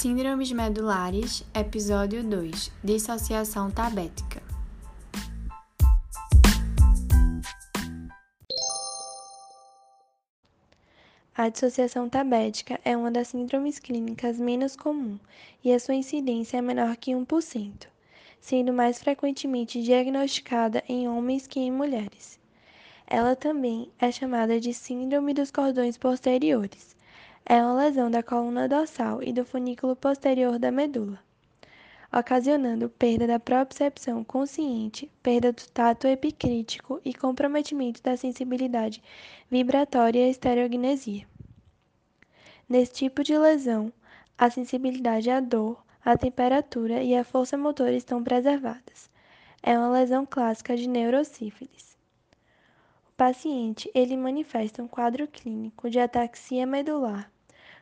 Síndromes medulares, episódio 2 Dissociação tabética. A dissociação tabética é uma das síndromes clínicas menos comum e a sua incidência é menor que 1%, sendo mais frequentemente diagnosticada em homens que em mulheres. Ela também é chamada de síndrome dos cordões posteriores é uma lesão da coluna dorsal e do funículo posterior da medula, ocasionando perda da propriocepção consciente, perda do tato epicrítico e comprometimento da sensibilidade vibratória e estereognesia. Nesse tipo de lesão, a sensibilidade à dor, a temperatura e a força motora estão preservadas. É uma lesão clássica de neurosífilis. O paciente ele manifesta um quadro clínico de ataxia medular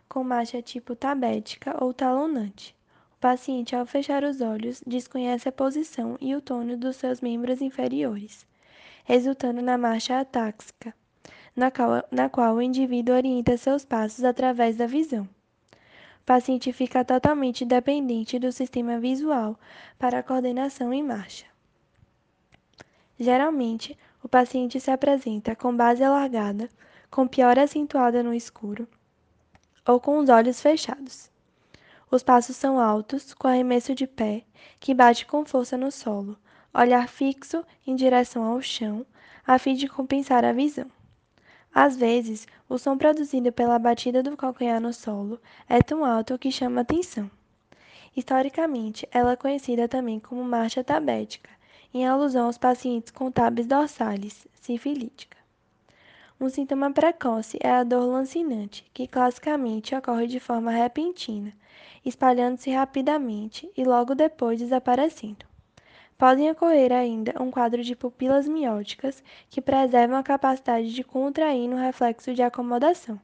com marcha tipo tabética ou talonante. O paciente, ao fechar os olhos, desconhece a posição e o tônus dos seus membros inferiores, resultando na marcha atáxica, na qual, na qual o indivíduo orienta seus passos através da visão. O paciente fica totalmente dependente do sistema visual para a coordenação em marcha. Geralmente, o paciente se apresenta com base alargada, com pior acentuada no escuro, ou com os olhos fechados. Os passos são altos, com arremesso de pé, que bate com força no solo, olhar fixo em direção ao chão, a fim de compensar a visão. Às vezes, o som produzido pela batida do calcanhar no solo é tão alto que chama atenção. Historicamente, ela é conhecida também como marcha tabética, em alusão aos pacientes com tabes dorsalis, sifilítica. Um sintoma precoce é a dor lancinante, que classicamente ocorre de forma repentina, espalhando-se rapidamente e logo depois desaparecendo. Podem ocorrer ainda um quadro de pupilas mióticas que preservam a capacidade de contrair no reflexo de acomodação,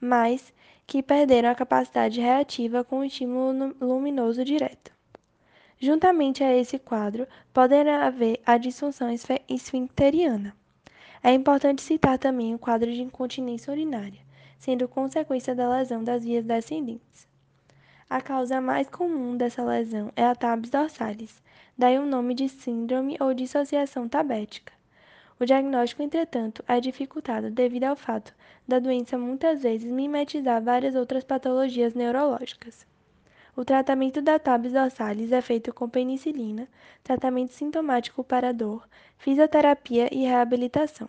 mas que perderam a capacidade reativa com o estímulo luminoso direto. Juntamente a esse quadro, poderá haver a disfunção esfincteriana é importante citar também o quadro de incontinência urinária, sendo consequência da lesão das vias descendentes. A causa mais comum dessa lesão é a tabes dorsalis, daí o nome de síndrome ou dissociação tabética. O diagnóstico, entretanto, é dificultado devido ao fato da doença muitas vezes mimetizar várias outras patologias neurológicas. O tratamento da tabes dorsalis é feito com penicilina, tratamento sintomático para dor, fisioterapia e reabilitação.